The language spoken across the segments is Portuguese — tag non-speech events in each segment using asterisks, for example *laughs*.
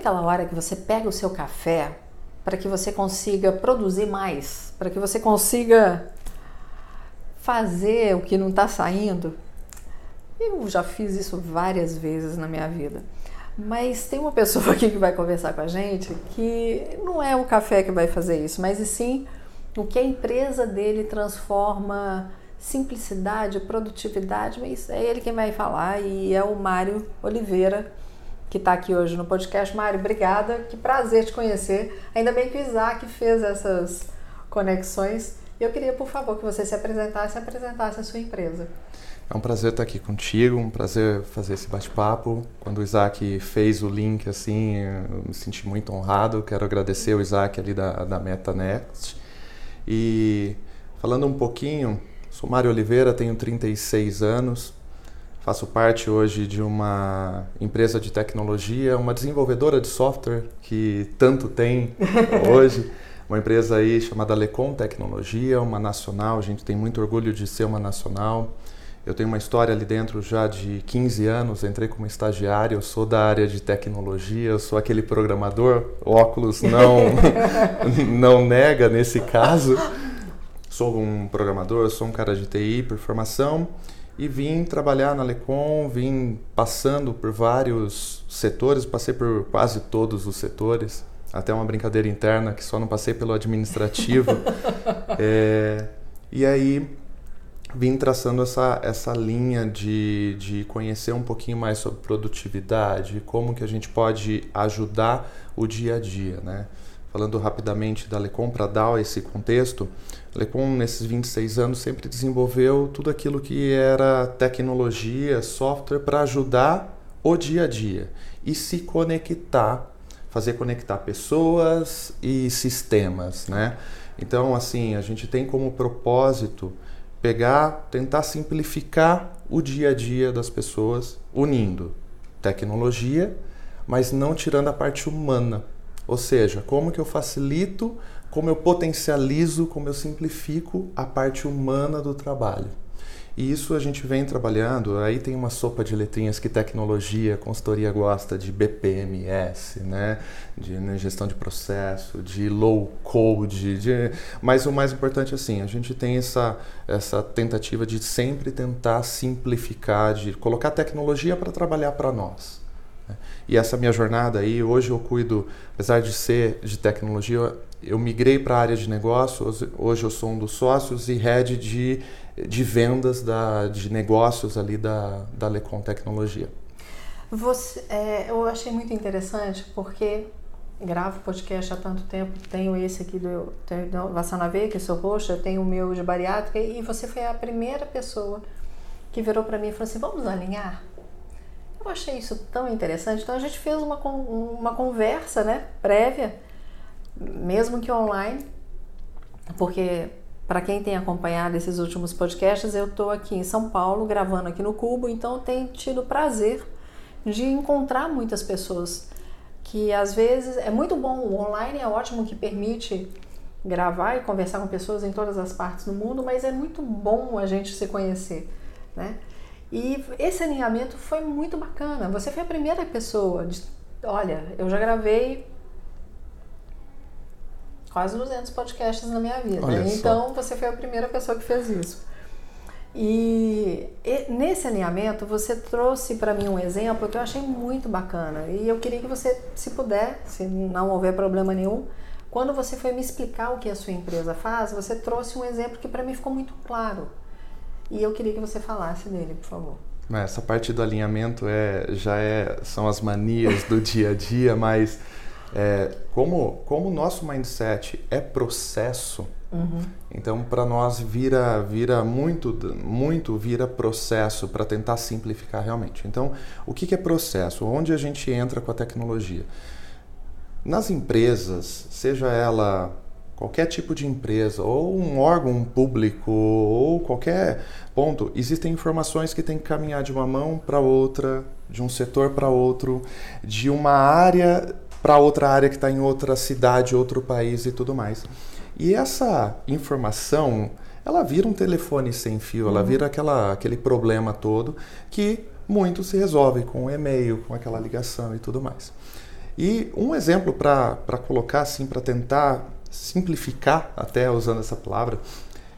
Aquela hora que você pega o seu café para que você consiga produzir mais, para que você consiga fazer o que não está saindo. Eu já fiz isso várias vezes na minha vida. Mas tem uma pessoa *laughs* aqui que vai conversar com a gente que não é o café que vai fazer isso, mas sim o que a empresa dele transforma simplicidade, produtividade, mas é ele quem vai falar e é o Mário Oliveira que está aqui hoje no podcast. Mário, obrigada, que prazer te conhecer. Ainda bem que o Isaac fez essas conexões. Eu queria, por favor, que você se apresentasse e apresentasse a sua empresa. É um prazer estar aqui contigo, um prazer fazer esse bate-papo. Quando o Isaac fez o link, assim, eu me senti muito honrado. Quero agradecer o Isaac ali da, da MetaNext. E falando um pouquinho, sou Mário Oliveira, tenho 36 anos, Faço parte hoje de uma empresa de tecnologia, uma desenvolvedora de software que tanto tem *laughs* hoje. Uma empresa aí chamada Lecom Tecnologia, uma nacional. A gente tem muito orgulho de ser uma nacional. Eu tenho uma história ali dentro já de 15 anos. Entrei como estagiário, eu sou da área de tecnologia, eu sou aquele programador. óculos não, *laughs* não nega nesse caso. Sou um programador, sou um cara de TI por formação e vim trabalhar na Lecom, vim passando por vários setores, passei por quase todos os setores, até uma brincadeira interna que só não passei pelo administrativo. *laughs* é, e aí vim traçando essa, essa linha de, de conhecer um pouquinho mais sobre produtividade, como que a gente pode ajudar o dia a dia, né? Falando rapidamente da Lecom para dar esse contexto, Lecom, nesses 26 anos, sempre desenvolveu tudo aquilo que era tecnologia, software para ajudar o dia a dia e se conectar, fazer conectar pessoas e sistemas, né? Então, assim, a gente tem como propósito pegar, tentar simplificar o dia a dia das pessoas, unindo tecnologia, mas não tirando a parte humana. Ou seja, como que eu facilito como eu potencializo, como eu simplifico a parte humana do trabalho. E isso a gente vem trabalhando, aí tem uma sopa de letrinhas que tecnologia, consultoria gosta de BPMS, né? de né, gestão de processo, de low code, de... mas o mais importante assim, a gente tem essa, essa tentativa de sempre tentar simplificar, de colocar tecnologia para trabalhar para nós. E essa minha jornada aí, hoje eu cuido, apesar de ser de tecnologia, eu migrei para a área de negócios, hoje eu sou um dos sócios e head de, de vendas da, de negócios ali da, da Lecom Tecnologia. Você, é, eu achei muito interessante porque gravo podcast há tanto tempo, tenho esse aqui do, do Vassanavê, que sou roxa, tenho o meu de bariátrica, e você foi a primeira pessoa que virou para mim e falou assim, vamos alinhar? Eu achei isso tão interessante, então a gente fez uma, uma conversa né, prévia, mesmo que online, porque para quem tem acompanhado esses últimos podcasts, eu estou aqui em São Paulo gravando aqui no Cubo, então tenho tido prazer de encontrar muitas pessoas que às vezes é muito bom, o online é ótimo que permite gravar e conversar com pessoas em todas as partes do mundo, mas é muito bom a gente se conhecer, né? E esse alinhamento foi muito bacana. Você foi a primeira pessoa de, olha, eu já gravei quase 200 podcasts na minha vida. Olha então só. você foi a primeira pessoa que fez isso. E, e nesse alinhamento você trouxe para mim um exemplo que eu achei muito bacana e eu queria que você, se puder, se não houver problema nenhum, quando você foi me explicar o que a sua empresa faz, você trouxe um exemplo que para mim ficou muito claro. E eu queria que você falasse dele, por favor. Essa parte do alinhamento é, já é, são as manias do dia a dia, mas é, como, como o nosso mindset é processo, uhum. então para nós vira, vira muito, muito vira processo para tentar simplificar realmente. Então, o que, que é processo? Onde a gente entra com a tecnologia? nas empresas, seja ela qualquer tipo de empresa, ou um órgão público, ou qualquer ponto, existem informações que têm que caminhar de uma mão para outra, de um setor para outro, de uma área para outra área que está em outra cidade, outro país e tudo mais. E essa informação, ela vira um telefone sem fio, ela uhum. vira aquela, aquele problema todo que muito se resolve com o e-mail, com aquela ligação e tudo mais. E um exemplo para colocar assim, para tentar simplificar, até usando essa palavra,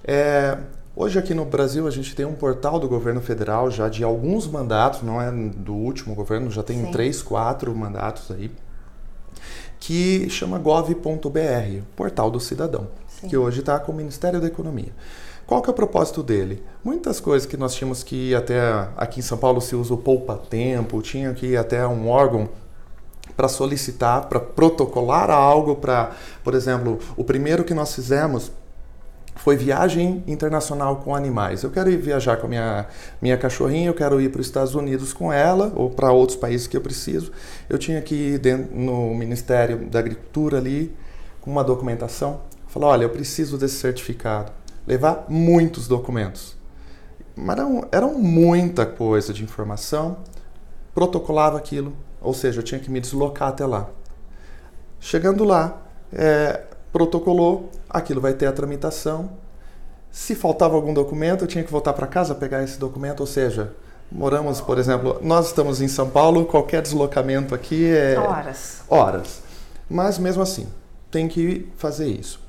é, hoje aqui no Brasil a gente tem um portal do governo federal já de alguns mandatos, não é do último governo, já tem Sim. três, quatro mandatos aí, que chama gov.br, Portal do Cidadão, Sim. que hoje está com o Ministério da Economia. Qual que é o propósito dele? Muitas coisas que nós tínhamos que ir até aqui em São Paulo se usa o poupa tempo, tinha que ir até um órgão para solicitar, para protocolar algo, para, por exemplo, o primeiro que nós fizemos foi viagem internacional com animais. Eu quero ir viajar com a minha, minha cachorrinha, eu quero ir para os Estados Unidos com ela, ou para outros países que eu preciso. Eu tinha que ir dentro, no Ministério da Agricultura ali, com uma documentação. Falar, olha, eu preciso desse certificado. Levar muitos documentos. Mas eram, eram muita coisa de informação. Protocolava aquilo, ou seja, eu tinha que me deslocar até lá. Chegando lá, é, protocolou, aquilo vai ter a tramitação. Se faltava algum documento, eu tinha que voltar para casa pegar esse documento, ou seja, moramos, por exemplo, nós estamos em São Paulo, qualquer deslocamento aqui é horas. Horas. Mas mesmo assim, tem que fazer isso.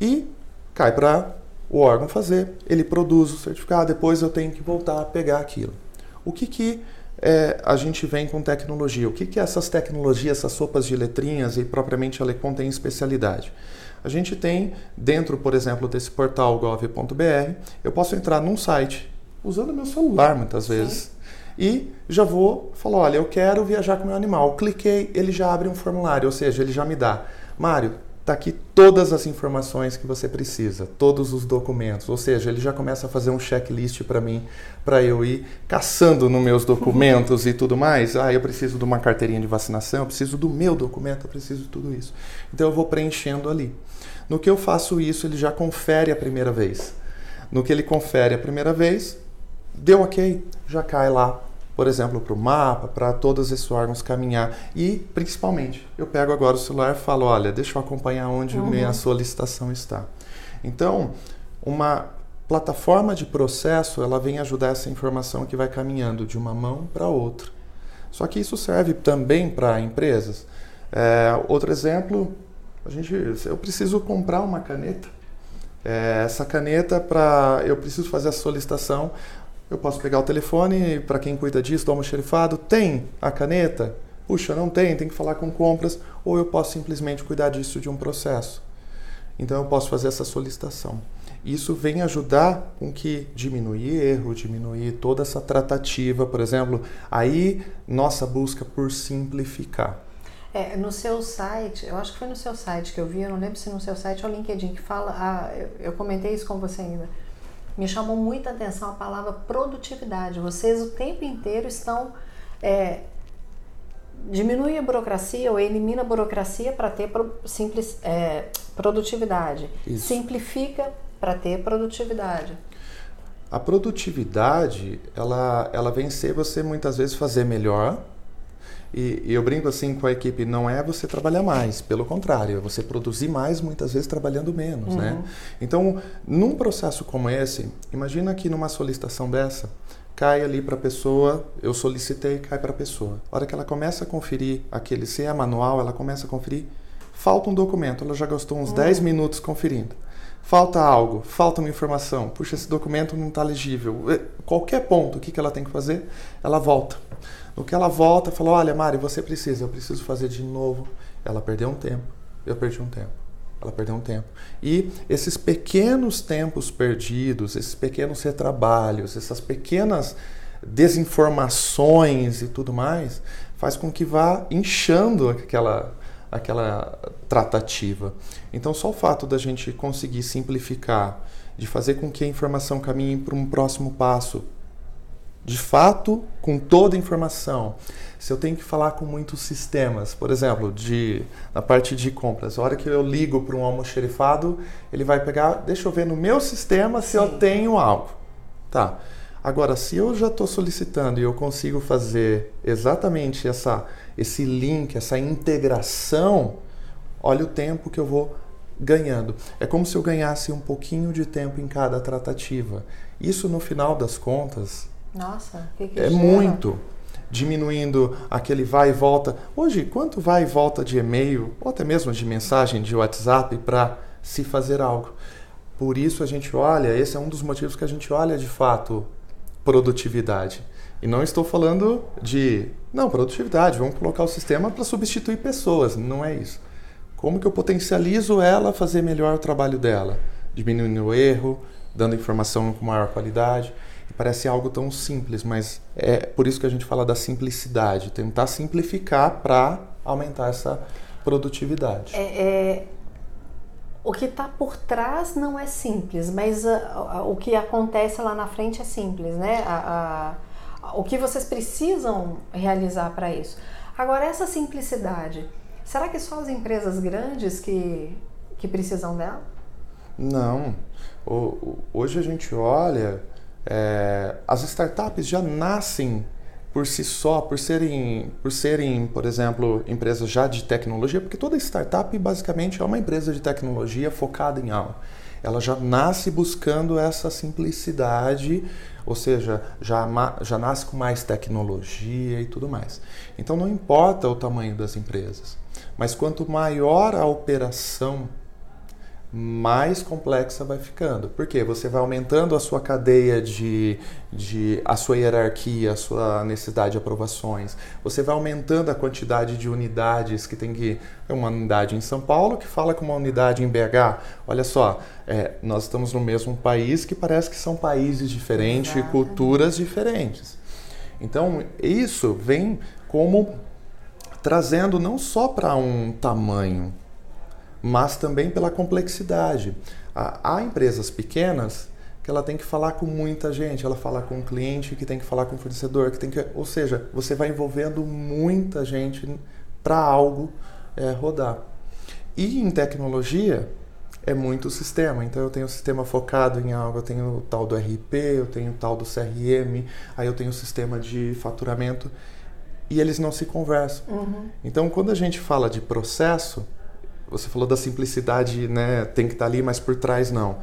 E cai para o órgão fazer, ele produz o certificado, depois eu tenho que voltar a pegar aquilo. O que que é, a gente vem com tecnologia. O que, que é essas tecnologias, essas sopas de letrinhas e propriamente a Lecon tem especialidade? A gente tem dentro, por exemplo, desse portal gov.br, eu posso entrar num site usando meu celular muitas vezes. Sim. E já vou falar, olha, eu quero viajar com meu animal. Cliquei, ele já abre um formulário, ou seja, ele já me dá. Mário, Está aqui todas as informações que você precisa, todos os documentos. Ou seja, ele já começa a fazer um checklist para mim, para eu ir caçando nos meus documentos e tudo mais. Ah, eu preciso de uma carteirinha de vacinação, eu preciso do meu documento, eu preciso de tudo isso. Então eu vou preenchendo ali. No que eu faço isso, ele já confere a primeira vez. No que ele confere a primeira vez, deu ok, já cai lá por exemplo, para o mapa, para todos esses órgãos caminhar. E, principalmente, eu pego agora o celular e falo, olha, deixa eu acompanhar onde uhum. minha solicitação está. Então, uma plataforma de processo, ela vem ajudar essa informação que vai caminhando de uma mão para outra. Só que isso serve também para empresas. É, outro exemplo, a gente, eu preciso comprar uma caneta. É, essa caneta para eu preciso fazer a solicitação eu posso pegar o telefone, para quem cuida disso, dá uma xerifado, tem a caneta? Puxa, não tem, tem que falar com compras, ou eu posso simplesmente cuidar disso de um processo. Então eu posso fazer essa solicitação. Isso vem ajudar com que diminuir erro, diminuir toda essa tratativa, por exemplo, aí nossa busca por simplificar. É, no seu site, eu acho que foi no seu site que eu vi, eu não lembro se no seu site ou LinkedIn que fala, ah, eu, eu comentei isso com você ainda me chamou muita atenção a palavra produtividade. Vocês o tempo inteiro estão é, diminui a burocracia ou elimina a burocracia para ter pro, simples, é, produtividade. Isso. Simplifica para ter produtividade. A produtividade, ela, ela vem ser você muitas vezes fazer melhor e, e, eu brinco assim com a equipe, não é você trabalhar mais, pelo contrário, é você produzir mais, muitas vezes trabalhando menos, né? uhum. né? Então, num processo como esse, imagina que numa solicitação dessa, cai ali para a pessoa, eu solicitei, cai para a pessoa. A hora que ela começa a conferir aquele, se é manual, ela começa a conferir, falta um documento, ela já gastou uns uhum. 10 minutos conferindo. Falta algo, falta uma informação, puxa, esse documento não está legível. Qualquer ponto, o que, que ela tem que fazer? Ela volta no que ela volta, fala: Olha, Mari, você precisa, eu preciso fazer de novo. Ela perdeu um tempo, eu perdi um tempo. Ela perdeu um tempo. E esses pequenos tempos perdidos, esses pequenos retrabalhos, essas pequenas desinformações e tudo mais, faz com que vá inchando aquela, aquela tratativa. Então, só o fato da gente conseguir simplificar, de fazer com que a informação caminhe para um próximo passo, de fato com toda a informação, se eu tenho que falar com muitos sistemas, por exemplo, de, na parte de compras, a hora que eu ligo para um almoxerifado, ele vai pegar, deixa eu ver no meu sistema se Sim. eu tenho algo. Tá. Agora, se eu já estou solicitando e eu consigo fazer exatamente essa, esse link, essa integração, olha o tempo que eu vou ganhando. É como se eu ganhasse um pouquinho de tempo em cada tratativa. Isso, no final das contas, Nossa, que que é gera? muito diminuindo aquele vai e volta. Hoje, quanto vai e volta de e-mail, ou até mesmo de mensagem de WhatsApp para se fazer algo? Por isso a gente olha, esse é um dos motivos que a gente olha de fato produtividade. E não estou falando de, não, produtividade, vamos colocar o sistema para substituir pessoas, não é isso. Como que eu potencializo ela a fazer melhor o trabalho dela? Diminuindo o erro, dando informação com maior qualidade. Parece algo tão simples, mas é por isso que a gente fala da simplicidade, tentar simplificar para aumentar essa produtividade. É, é, o que está por trás não é simples, mas a, a, o que acontece lá na frente é simples, né? A, o que vocês precisam realizar para isso. Agora, essa simplicidade, será que só as empresas grandes que, que precisam dela? Não. O, hoje a gente olha, é, as startups já nascem por si só, por serem, por serem, por exemplo, empresas já de tecnologia, porque toda startup basicamente é uma empresa de tecnologia focada em algo. Ela já nasce buscando essa simplicidade, ou seja, já, já nasce com mais tecnologia e tudo mais. Então não importa o tamanho das empresas, mas quanto maior a operação mais complexa vai ficando. Porque você vai aumentando a sua cadeia de, de a sua hierarquia, a sua necessidade de aprovações. Você vai aumentando a quantidade de unidades que tem que é uma unidade em São Paulo que fala com uma unidade em BH. Olha só, é, nós estamos no mesmo país que parece que são países diferentes, Exato. culturas diferentes. Então isso vem como trazendo não só para um tamanho mas também pela complexidade. Há empresas pequenas que ela tem que falar com muita gente, ela fala com o cliente, que tem que falar com o fornecedor, que tem que, ou seja, você vai envolvendo muita gente para algo é, rodar. E em tecnologia é muito sistema. Então eu tenho o sistema focado em algo, eu tenho o tal do RP, eu tenho o tal do CRM, aí eu tenho o sistema de faturamento e eles não se conversam. Uhum. Então quando a gente fala de processo, você falou da simplicidade, né? Tem que estar tá ali, mas por trás não.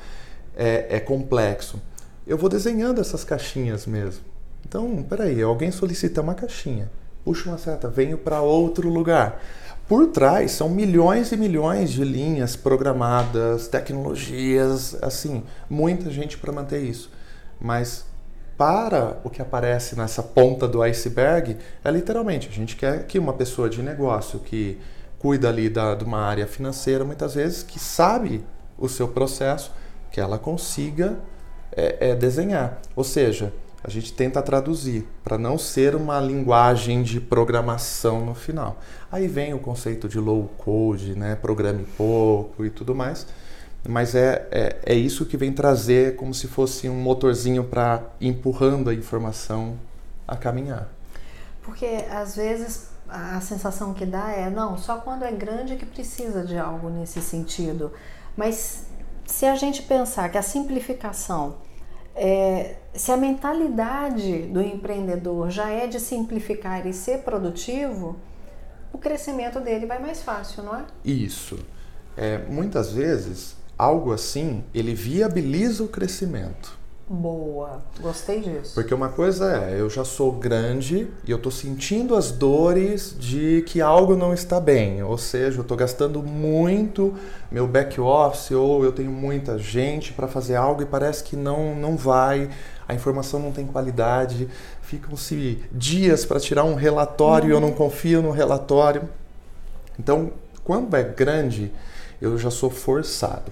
É, é complexo. Eu vou desenhando essas caixinhas mesmo. Então, peraí, alguém solicita uma caixinha, puxa uma seta, venho para outro lugar. Por trás são milhões e milhões de linhas programadas, tecnologias, assim, muita gente para manter isso. Mas para o que aparece nessa ponta do iceberg, é literalmente, a gente quer que uma pessoa de negócio que cuida ali da, de uma área financeira, muitas vezes, que sabe o seu processo, que ela consiga é, é, desenhar. Ou seja, a gente tenta traduzir para não ser uma linguagem de programação no final. Aí vem o conceito de low code, né? programe pouco e tudo mais. Mas é, é, é isso que vem trazer como se fosse um motorzinho para empurrando a informação a caminhar. Porque às vezes a sensação que dá é não, só quando é grande que precisa de algo nesse sentido. Mas se a gente pensar que a simplificação, é, se a mentalidade do empreendedor já é de simplificar e ser produtivo, o crescimento dele vai mais fácil, não é? Isso. É, muitas vezes, algo assim, ele viabiliza o crescimento. Boa, gostei disso. Porque uma coisa é, eu já sou grande e eu estou sentindo as dores de que algo não está bem. Ou seja, eu estou gastando muito meu back office ou eu tenho muita gente para fazer algo e parece que não, não vai, a informação não tem qualidade, ficam-se dias para tirar um relatório e eu não confio no relatório. Então, quando é grande, eu já sou forçado.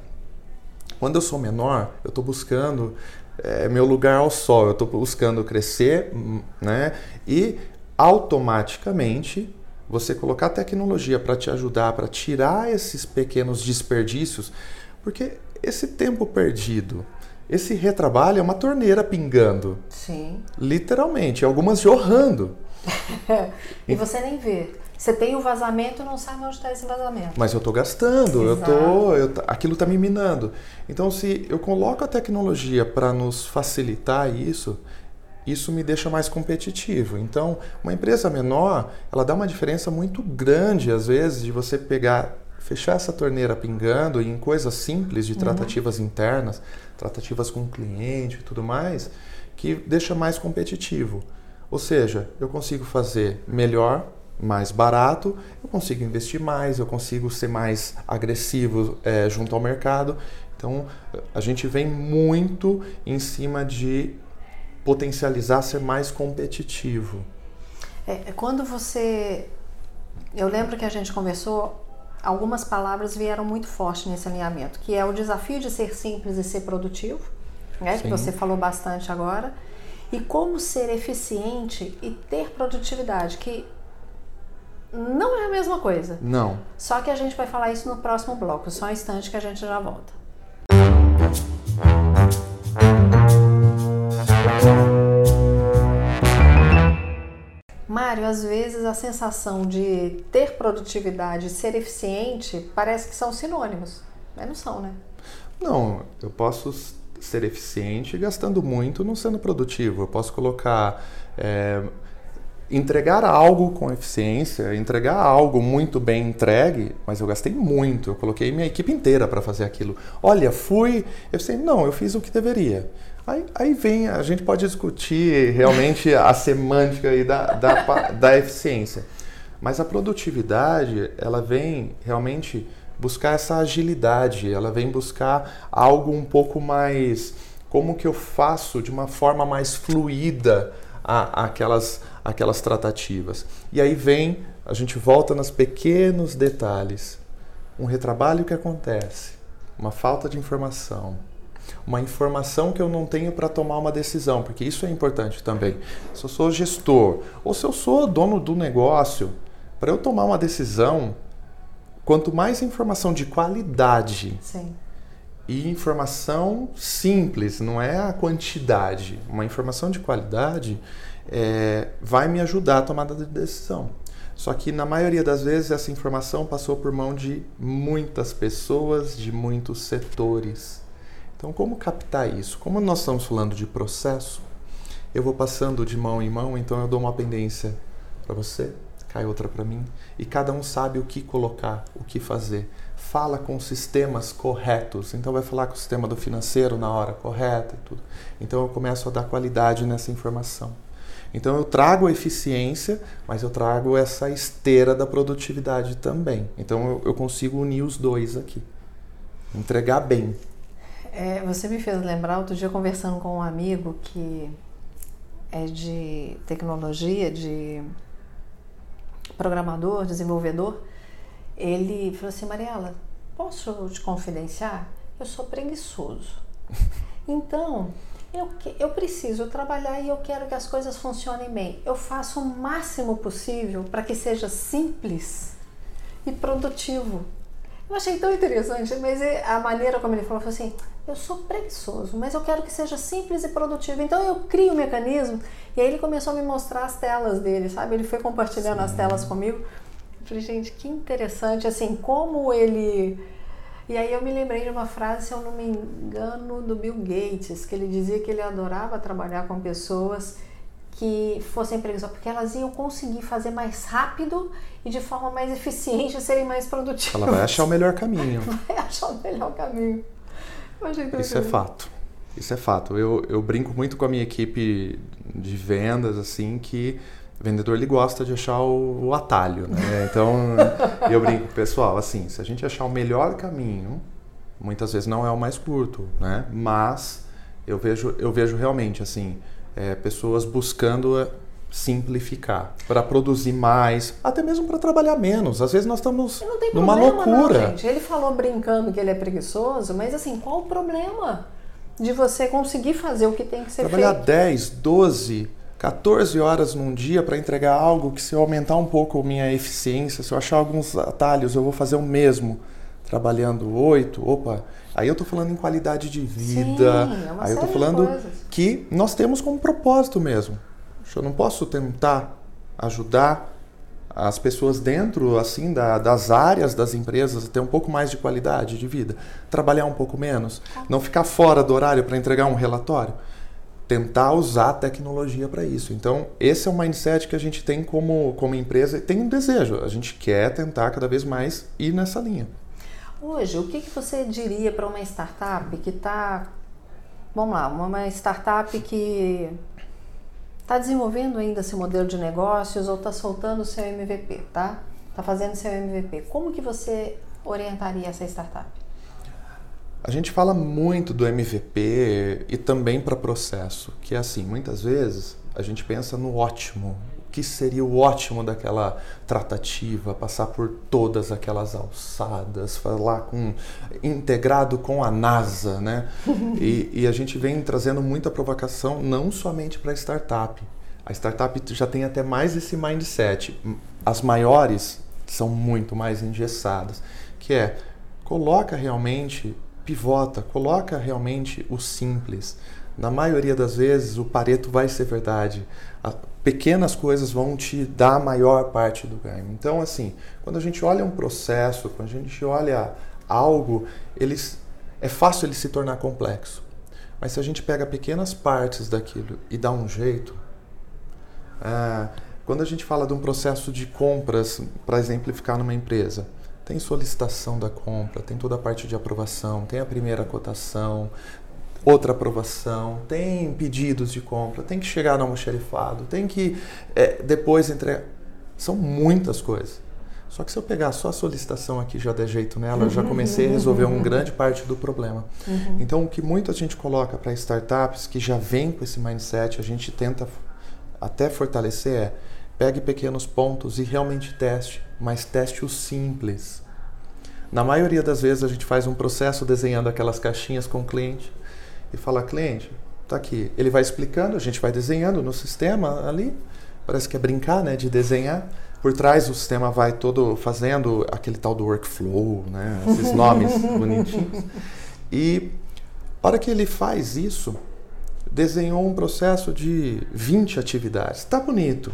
Quando eu sou menor, eu estou buscando é meu lugar ao sol, eu estou buscando crescer, né? E automaticamente você colocar tecnologia para te ajudar, para tirar esses pequenos desperdícios, porque esse tempo perdido, Esse retrabalho é uma torneira pingando. Sim. Literalmente, algumas jorrando. *laughs* e você nem vê. Você tem o vazamento e não sabe onde está esse vazamento. Mas eu estou gastando, eu tô, eu, aquilo está me minando. Então, se eu coloco a tecnologia para nos facilitar isso, isso me deixa mais competitivo. Então, uma empresa menor, ela dá uma diferença muito grande, às vezes, de você pegar, fechar essa torneira pingando em coisas simples de uhum. tratativas uhum. internas, tratativas com o cliente e tudo mais, que deixa mais competitivo. Ou seja, eu consigo fazer melhor, mais barato, eu consigo investir mais, eu consigo ser mais agressivo é, junto ao mercado. Então, a gente vem muito em cima de potencializar ser mais competitivo. É, é, quando você. Eu lembro que a gente conversou, algumas palavras vieram muito forte nesse alinhamento, que é o desafio de ser simples e ser produtivo, né, que você falou bastante agora, e como ser eficiente e ter produtividade, que não é a mesma coisa. Não. Só que a gente vai falar isso no próximo bloco, só um instante que a gente já volta. Mário, às vezes a sensação de ter produtividade e ser eficiente parece que são sinônimos, mas não são, né? Não, eu posso ser eficiente gastando muito não sendo produtivo. Eu posso colocar. É, entregar algo com eficiência, entregar algo muito bem entregue, mas eu gastei muito. Eu coloquei minha equipe inteira para fazer aquilo. Olha, fui. Eu sei, não, eu fiz o que deveria. Aí, aí, vem, a gente pode discutir realmente *laughs* a semântica aí da, da, da eficiência. Mas a produtividade, ela vem realmente buscar essa agilidade, ela vem buscar algo um pouco mais. Como que eu faço de uma forma mais fluida a, a aquelas, aquelas tratativas. E aí vem, a gente volta nos pequenos detalhes. Um retrabalho que acontece, uma falta de informação, uma informação que eu não tenho para tomar uma decisão, porque isso é importante também. Se eu sou gestor ou se eu sou dono do negócio, para eu tomar uma decisão, quanto mais informação de qualidade Sim. e informação simples, não é a quantidade, uma informação de qualidade é, vai me ajudar a tomar a decisão. Só que na maioria das vezes essa informação passou por mão de muitas pessoas, de muitos setores. Então, como captar isso? Como nós estamos falando de processo, eu vou passando de mão em mão, então eu dou uma pendência para você, cai outra para mim, e cada um sabe o que colocar, o que fazer. Fala com sistemas corretos, então vai falar com o sistema do financeiro na hora correta e tudo. Então eu começo a dar qualidade nessa informação. Então eu trago a eficiência, mas eu trago essa esteira da produtividade também. Então eu, eu consigo unir os dois aqui. Entregar bem. É, você me fez lembrar, outro dia conversando com um amigo que é de tecnologia, de programador, desenvolvedor, ele falou assim, Mariela, posso te confidenciar? Eu sou preguiçoso. *laughs* Então, eu, eu preciso trabalhar e eu quero que as coisas funcionem bem. Eu faço o máximo possível para que seja simples e produtivo. Eu achei tão interessante, mas é a maneira como ele falou foi assim: eu sou preguiçoso, mas eu quero que seja simples e produtivo. Então eu crio o um mecanismo. E aí ele começou a me mostrar as telas dele, sabe? Ele foi compartilhando Sim. as telas comigo. Eu falei, gente, que interessante, assim, como ele. E aí eu me lembrei de uma frase, se eu não me engano, do Bill Gates, que ele dizia que ele adorava trabalhar com pessoas que fossem preguiçosas, porque elas iam conseguir fazer mais rápido e de forma mais eficiente serem mais produtivas. Ela vai achar o melhor caminho. *laughs* Vai achar o melhor caminho. Isso é fato. Isso é fato. Eu, eu brinco muito com a minha equipe de vendas, assim, que vendedor ele gosta de achar o, o atalho, né? *laughs* Então, eu brinco, pessoal, assim, se a gente achar o melhor caminho, muitas vezes não é o mais curto, né? Mas eu vejo, eu vejo realmente, assim, é, pessoas buscando simplificar, para produzir mais, até mesmo para trabalhar menos. Às vezes nós estamos numa loucura. Não, gente. Ele falou brincando que ele é preguiçoso, mas assim, qual o problema de você conseguir fazer o que tem que ser trabalhar feito? Trabalhar 10, 12, 14 horas num dia para entregar algo que se eu aumentar um pouco a minha eficiência, se eu achar alguns atalhos, eu vou fazer o mesmo. trabalhando oito, opa, aí eu estou falando em qualidade de vida, Sim, é aí eu estou falando que nós temos como propósito mesmo. Eu não posso tentar ajudar as pessoas dentro assim da, das áreas das empresas a ter um pouco mais de qualidade de vida, trabalhar um pouco menos, não ficar fora do horário para entregar um relatório, tentar usar a tecnologia para isso. Então, esse é o mindset que a gente tem como, como empresa e tem um desejo, a gente quer tentar cada vez mais ir nessa linha. Hoje, o que, que você diria para uma startup que está. Vamos lá, uma startup que está desenvolvendo ainda esse modelo de negócios ou está soltando seu MVP, tá? Está fazendo seu MVP. Como que você orientaria essa startup? A gente fala muito do MVP e também para processo, que é assim, muitas vezes a gente pensa no ótimo, o que seria o ótimo daquela tratativa, passar por todas aquelas alçadas, falar com integrado com a NASA, né? *laughs* e, e a gente vem trazendo muita provocação não somente para a startup. A startup já tem até mais esse mindset. As maiores são muito mais engessadas, que é coloca realmente pivota, coloca realmente o simples. Na maioria das vezes, o Pareto vai ser verdade. Pequenas coisas vão te dar a maior parte do ganho. Então, assim, quando a gente olha um processo, quando a gente olha algo, eles, é fácil ele se tornar complexo. Mas se a gente pega pequenas partes daquilo e dá um jeito, é, quando a gente fala de um processo de compras, para exemplificar numa empresa, tem solicitação da compra, tem toda a parte de aprovação, tem a primeira cotação, outra aprovação, tem pedidos de compra, tem que chegar no almoxerifado, tem que é, depois entregar. São muitas coisas. Só que se eu pegar só a solicitação aqui já der jeito nela, eu já comecei a resolver uma grande parte do problema. Uhum. Então, o que muita gente coloca para startups que já vem com esse mindset, a gente tenta até fortalecer é pegue pequenos pontos e realmente teste, mas teste o simples. Na maioria das vezes a gente faz um processo desenhando aquelas caixinhas com o cliente e fala, cliente, tá aqui. Ele vai explicando, a gente vai desenhando no sistema ali, parece que é brincar, né, de desenhar. Por trás o sistema vai todo fazendo aquele tal do workflow, né, esses *laughs* nomes bonitinhos. E para que ele faz isso, desenhou um processo de 20 atividades. Tá bonito,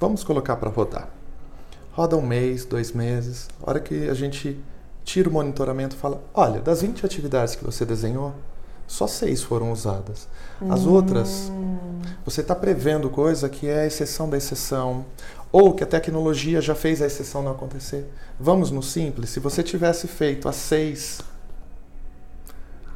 Vamos colocar para rodar. Roda um mês, dois meses. A hora que a gente tira o monitoramento e fala: olha, das 20 atividades que você desenhou, só seis foram usadas. As hum. outras, você está prevendo coisa que é a exceção da exceção, ou que a tecnologia já fez a exceção não acontecer. Vamos no simples: se você tivesse feito as seis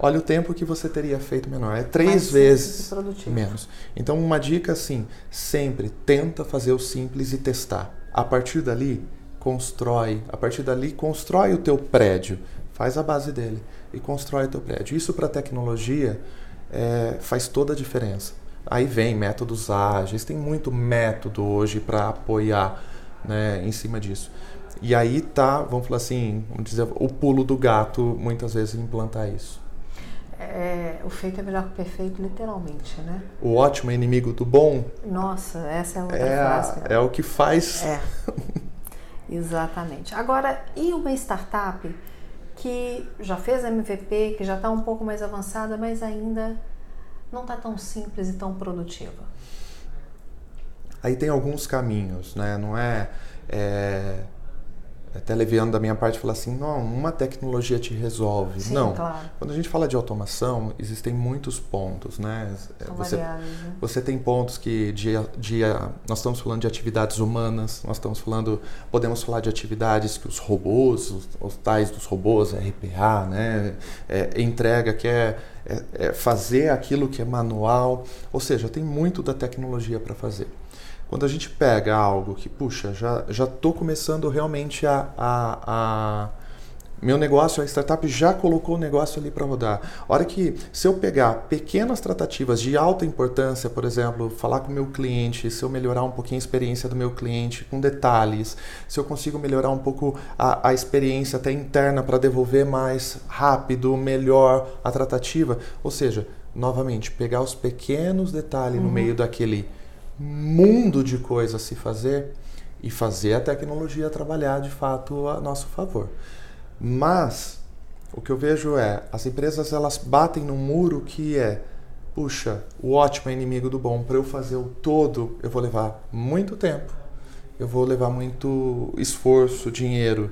olha o tempo que você teria feito menor. É três Mais vezes menos. Então, uma dica assim: sempre tenta fazer o simples e testar. A partir dali, constrói. A partir dali, constrói o teu prédio. Faz a base dele e constrói o teu prédio. Isso para a tecnologia é, faz toda a diferença. Aí vem métodos ágeis, tem muito método hoje para apoiar né, em cima disso. E aí tá, vamos falar assim, vamos dizer, o pulo do gato muitas vezes implantar isso é, o feito é melhor que o perfeito, literalmente, né? O ótimo é inimigo do bom. Nossa, essa é outra é frase. É o que faz. É. *laughs* Exatamente. Agora, e uma startup que já fez MVP, que já está um pouco mais avançada, mas ainda não está tão simples e tão produtiva? Aí tem alguns caminhos, né? Não é, é até leviando da minha parte falar assim, não, uma tecnologia te resolve. Sim, não. Claro. Quando a gente fala de automação, existem muitos pontos, né? São você, variáveis, né? você tem pontos que de, de, nós estamos falando de atividades humanas, nós estamos falando, podemos falar de atividades que os robôs, os, os tais dos robôs, RPA, né? É, entrega que é, é, é fazer aquilo que é manual, ou seja, tem muito da tecnologia para fazer. Quando a gente pega algo que, puxa, já já estou começando realmente a, a, a meu negócio, a startup já colocou o negócio ali para rodar. A hora que, se eu pegar pequenas tratativas de alta importância, por exemplo, falar com o meu cliente, se eu melhorar um pouquinho a experiência do meu cliente com detalhes, se eu consigo melhorar um pouco a, a experiência até interna para devolver mais rápido, melhor a tratativa, ou seja, novamente, pegar os pequenos detalhes uhum. no meio daquele mundo de coisas a se fazer e fazer a tecnologia trabalhar de fato a nosso favor. Mas o que eu vejo é, as empresas elas batem no muro que é, puxa, o ótimo é inimigo do bom. Para eu fazer o todo, eu vou levar muito tempo, eu vou levar muito esforço, dinheiro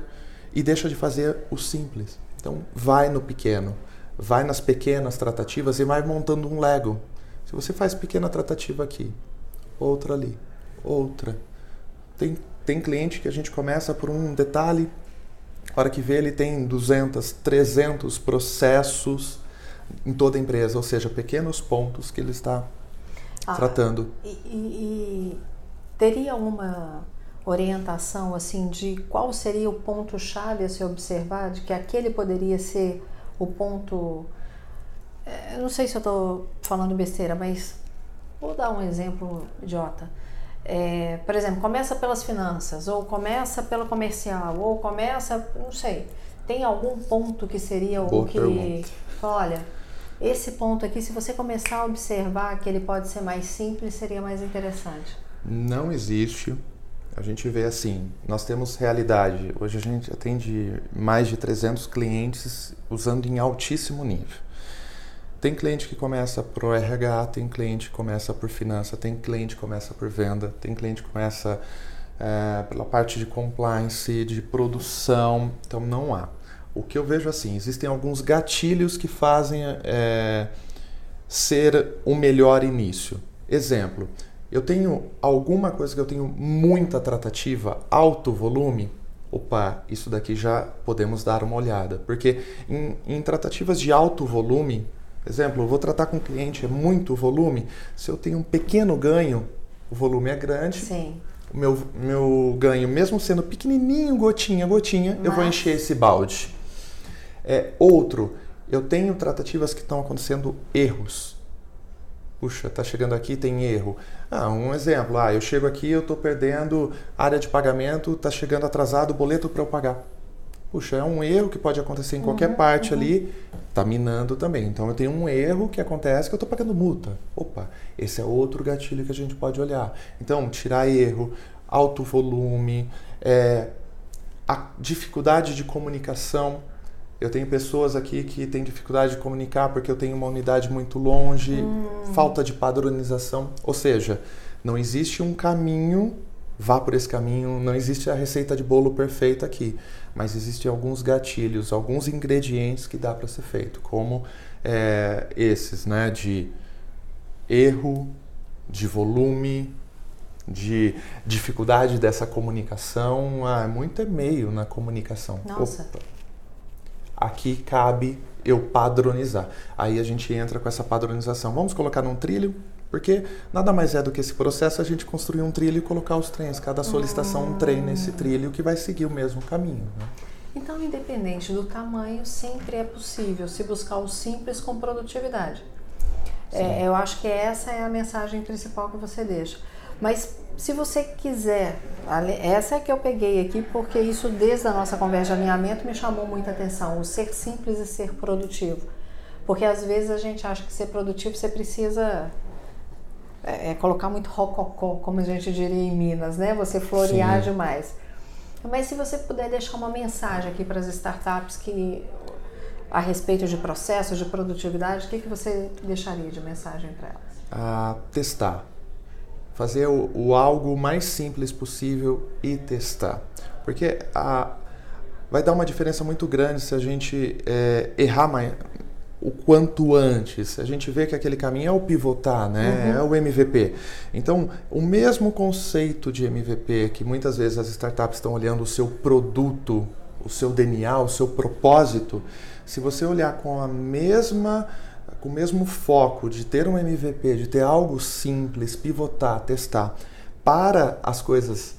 e deixa de fazer o simples. Então, vai no pequeno, vai nas pequenas tratativas e vai montando um Lego. Se você faz pequena tratativa aqui, outra ali, outra. Tem, tem cliente que a gente começa por um detalhe, a hora que vê ele tem 200, 300 processos em toda a empresa, ou seja, pequenos pontos que ele está ah, tratando. E, e, teria uma orientação assim de qual seria o ponto chave a se observar, de que aquele poderia ser o ponto. É, eu não sei se eu estou falando besteira, mas vou dar um exemplo idiota. É, por exemplo, começa pelas finanças, ou começa pelo comercial, ou começa, não sei. Tem algum ponto que seria o que. Pergunta. Olha, esse ponto aqui, se você começar a observar que ele pode ser mais simples, seria mais interessante. Não existe a gente vê assim, nós temos realidade. Hoje a gente atende mais de 300 clientes usando em altíssimo nível. Tem cliente que começa por RH, tem cliente que começa por finança, tem cliente que começa por venda, tem cliente que começa é, pela parte de compliance, de produção. Então não há. O que eu vejo assim, existem alguns gatilhos que fazem é, ser o melhor início. Exemplo, eu tenho alguma coisa que eu tenho muita tratativa, alto volume, opa, isso daqui já podemos dar uma olhada. Porque em, em tratativas de alto volume, exemplo, eu vou tratar com um cliente, é muito volume, se eu tenho um pequeno ganho, o volume é grande. Sim. O meu, meu ganho, mesmo sendo pequenininho, gotinha, gotinha, Mas... eu vou encher esse balde. É, outro, eu tenho tratativas que estão acontecendo erros puxa, está chegando aqui tem erro. Ah, um exemplo, ah, eu chego aqui, eu estou perdendo área de pagamento, está chegando atrasado o boleto para eu pagar. Puxa, é um erro que pode acontecer em qualquer uhum, parte uhum. ali, está minando também. Então eu tenho um erro que acontece que eu estou pagando multa. Opa, esse é outro gatilho que a gente pode olhar. Então, tirar erro, alto volume, é, a dificuldade de comunicação eu tenho pessoas aqui que têm dificuldade de comunicar porque eu tenho uma unidade muito longe, hum. falta de padronização. Ou seja, não existe um caminho, vá por esse caminho, não existe a receita de bolo perfeita aqui. Mas existem alguns gatilhos, alguns ingredientes que dá para ser feito, como é, esses, né? De erro, de volume, de dificuldade dessa comunicação. Ah, é muito e-mail na comunicação. Nossa. Opa aqui cabe eu padronizar. Aí a gente entra com essa padronização. Vamos colocar num trilho, porque nada mais é do que esse processo a gente construir um trilho e colocar os trens. Cada solicitação um trem nesse trilho que vai seguir o mesmo caminho. Né? Então, independente do tamanho, sempre é possível se buscar o simples com produtividade. É, eu acho que essa é a mensagem principal que você deixa. Mas se você quiser, essa é que eu peguei aqui porque isso desde a nossa conversa de alinhamento me chamou muita atenção, o ser simples e ser produtivo. Porque às vezes a gente acha que ser produtivo você precisa é, é colocar muito rococó, como a gente diria em Minas, né? Você florear Sim. demais. Mas se você puder deixar uma mensagem aqui para as startups que a respeito de processos, de produtividade, o que, que você deixaria de mensagem para elas? A testar fazer o, o algo mais simples possível e testar. Porque a, vai dar uma diferença muito grande se a gente é, errar mais, o quanto antes. A gente vê que aquele caminho é o pivotar, né? Uhum. É o MVP. Então, o mesmo conceito de MVP que muitas vezes as startups estão olhando o seu produto, o seu DNA, o seu propósito, se você olhar com a mesma com o mesmo foco de ter um MVP, de ter algo simples, pivotar, testar, para as coisas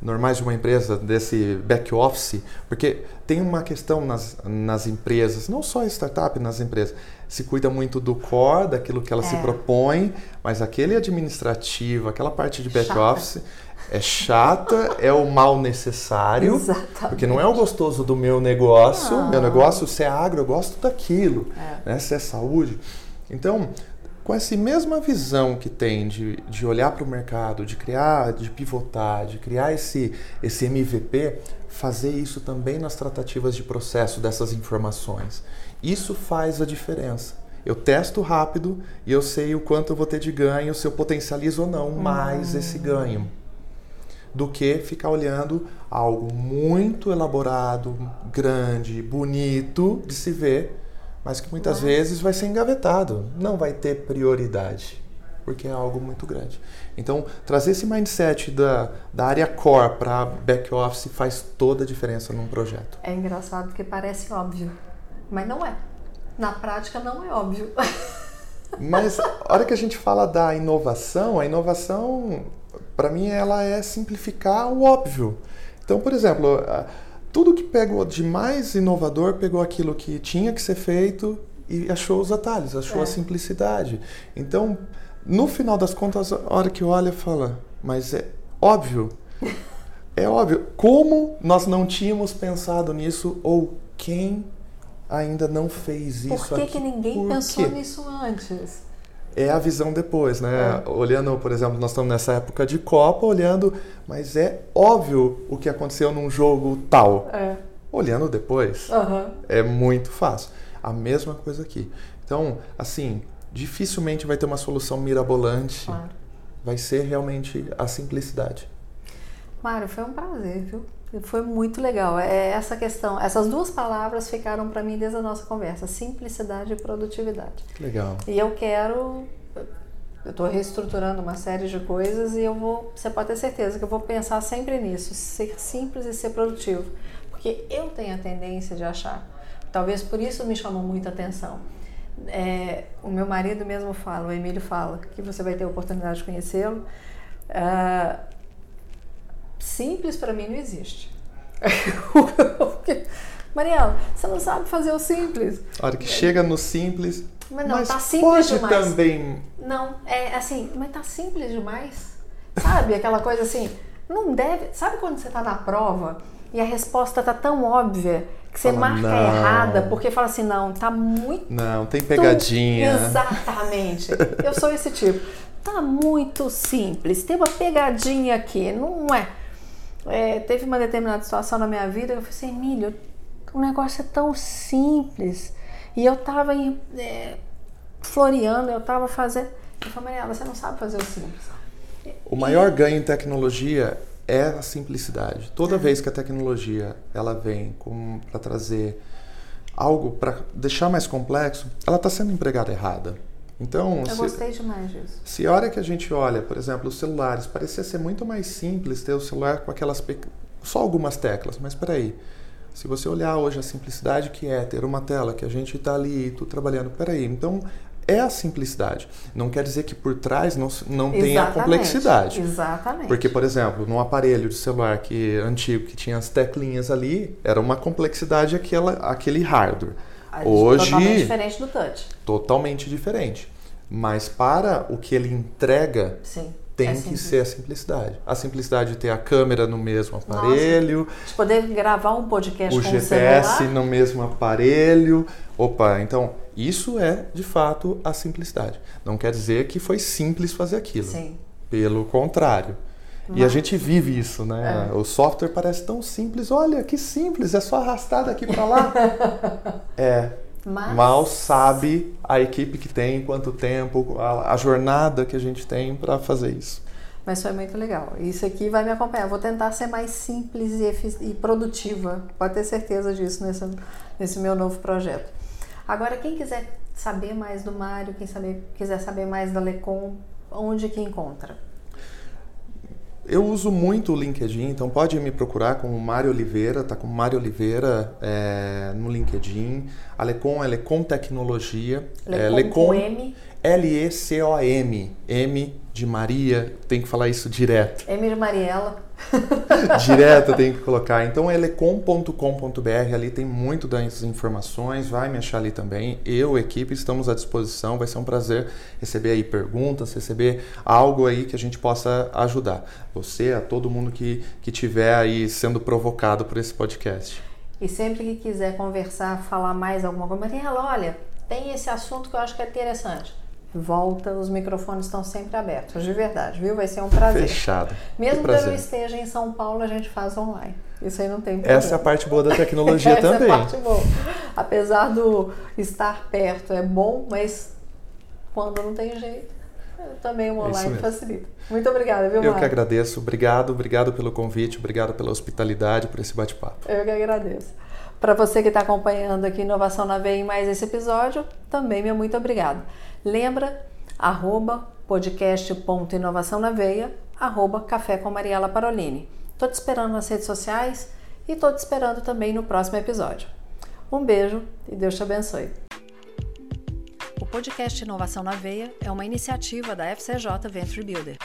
normais de uma empresa, desse back office, porque tem uma questão nas, nas empresas, não só startup, nas empresas, se cuida muito do core, daquilo que ela é. se propõe, mas aquele administrativo, aquela parte de back Chata. office é chata, é o mal necessário, Exatamente. porque não é o gostoso do meu negócio. Meu negócio, se é agro, eu gosto daquilo, é. Né? se é saúde. Então, com essa mesma visão que tem de, de olhar para o mercado, de criar, de pivotar, de criar esse, esse MVP, fazer isso também nas tratativas de processo dessas informações. Isso faz a diferença. Eu testo rápido e eu sei o quanto eu vou ter de ganho, se eu potencializo ou não mais hum. esse ganho. Do que ficar olhando algo muito elaborado, grande, bonito de se ver mas que muitas vezes vai ser engavetado, não vai ter prioridade, porque é algo muito grande. Então, trazer esse mindset da, da área core para back office faz toda a diferença num projeto. É engraçado porque parece óbvio, mas não é. Na prática, não é óbvio. *laughs* Mas a hora que a gente fala da inovação, a inovação, para mim, ela é simplificar o óbvio. Então, por exemplo, tudo que pegou de mais inovador pegou aquilo que tinha que ser feito e achou os atalhos, achou é. a simplicidade. Então, no final das contas, a hora que olha, fala, mas é óbvio. é óbvio. Como nós não tínhamos pensado nisso ou quem ainda não fez isso Por que, aqui? que ninguém Por pensou quê? nisso antes? É a visão depois, né? É. Olhando, por exemplo, nós estamos nessa época de Copa, olhando, mas é óbvio o que aconteceu num jogo tal. É. Olhando depois, uhum. é muito fácil. A mesma coisa aqui. Então, assim, dificilmente vai ter uma solução mirabolante. Claro. Vai ser realmente a simplicidade. Mário, foi um prazer, viu? Foi muito legal. É essa questão, essas duas palavras ficaram para mim desde a nossa conversa: simplicidade e produtividade. Legal. E eu quero eu estou reestruturando uma série de coisas e eu vou, você pode ter certeza que eu vou pensar sempre nisso, ser simples e ser produtivo, porque eu tenho a tendência de achar, talvez por isso me chamou muita atenção. É, o meu marido mesmo fala, o Emílio fala, que você vai ter a oportunidade de conhecê-lo. Uh, Simples para mim não existe. *laughs* Mariela, você não sabe fazer o simples. A hora que chega no simples. Mas não, mas tá simples pode demais. também. Não, é assim, mas tá simples demais. Sabe? Aquela coisa assim, não deve. Sabe quando você tá na prova e a resposta tá tão óbvia que você fala, marca não. errada porque fala assim, não, tá muito. Não, tem pegadinha. Exatamente. Eu sou esse tipo. Tá muito simples, tem uma pegadinha aqui, não é? É, teve uma determinada situação na minha vida, eu falei assim, Emílio, o negócio é tão simples. E eu tava é, floreando, eu tava fazendo. Eu falei, Mariela, você não sabe fazer o simples. O maior e... ganho em tecnologia é a simplicidade. Toda é. vez que a tecnologia ela vem para trazer algo para deixar mais complexo, ela está sendo empregada errada. Então, eu se, gostei demais disso. Se a hora que a gente olha, por exemplo, os celulares, parecia ser muito mais simples ter o celular com aquelas só algumas teclas, mas espera aí. Se você olhar hoje a simplicidade que é ter uma tela que a gente está ali, tu trabalhando, peraí, então é a simplicidade. Não quer dizer que por trás não, não tem a complexidade. Exatamente. Porque, por exemplo, num aparelho de celular que antigo que tinha as teclinhas ali, era uma complexidade aquela, aquele hardware. Hoje, totalmente diferente do touch. Totalmente diferente. Mas para o que ele entrega, Sim, tem é que ser a simplicidade. A simplicidade de ter a câmera no mesmo aparelho. Nossa, de poder gravar um podcast o com GPS o celular. no mesmo aparelho. Opa, então isso é de fato a simplicidade. Não quer dizer que foi simples fazer aquilo. Sim. Pelo contrário. E a gente vive isso, né? É. O software parece tão simples. Olha, que simples, é só arrastar daqui para lá. *laughs* é. Mas... Mal sabe a equipe que tem, quanto tempo, a, a jornada que a gente tem para fazer isso. Mas foi muito legal. Isso aqui vai me acompanhar. Vou tentar ser mais simples e, e produtiva. Pode ter certeza disso nesse, nesse meu novo projeto. Agora, quem quiser saber mais do Mário, quem saber, quiser saber mais da Lecom, onde que encontra? Eu uso muito o LinkedIn, então pode me procurar como Mário Oliveira, tá com Mário Oliveira é, no LinkedIn. A Lecom é Lecom Tecnologia. Lecom, é, Lecom M. L-E-C-O-M. M de Maria, tem que falar isso direto. M de Mariela. *laughs* direto tem que colocar. Então é lecom.com.br, ali tem muito das informações, vai me achar ali também. Eu, equipe, estamos à disposição, vai ser um prazer receber aí perguntas, receber algo aí que a gente possa ajudar. Você, a todo mundo que, que tiver aí sendo provocado por esse podcast. E sempre que quiser conversar, falar mais alguma coisa, Mariela, olha, tem esse assunto que eu acho que é interessante volta, os microfones estão sempre abertos, de verdade, viu? Vai ser um prazer. Fechado. Mesmo que, que eu não esteja em São Paulo, a gente faz online. Isso aí não tem problema. Essa é a parte boa da *laughs* tecnologia Essa também. É a parte boa. Apesar do estar perto é bom, mas quando não tem jeito, também o online é facilita. Muito obrigada, viu, Eu Mário? que agradeço. Obrigado, obrigado pelo convite, obrigado pela hospitalidade, por esse bate-papo. Eu que agradeço. Para você que está acompanhando aqui Inovação na Veia em mais esse episódio, também meu muito obrigado. Lembra, arroba podcast.inovação na veia, arroba café com Mariela Parolini. Estou te esperando nas redes sociais e estou te esperando também no próximo episódio. Um beijo e Deus te abençoe. O podcast Inovação na Veia é uma iniciativa da FCJ Venture Builder.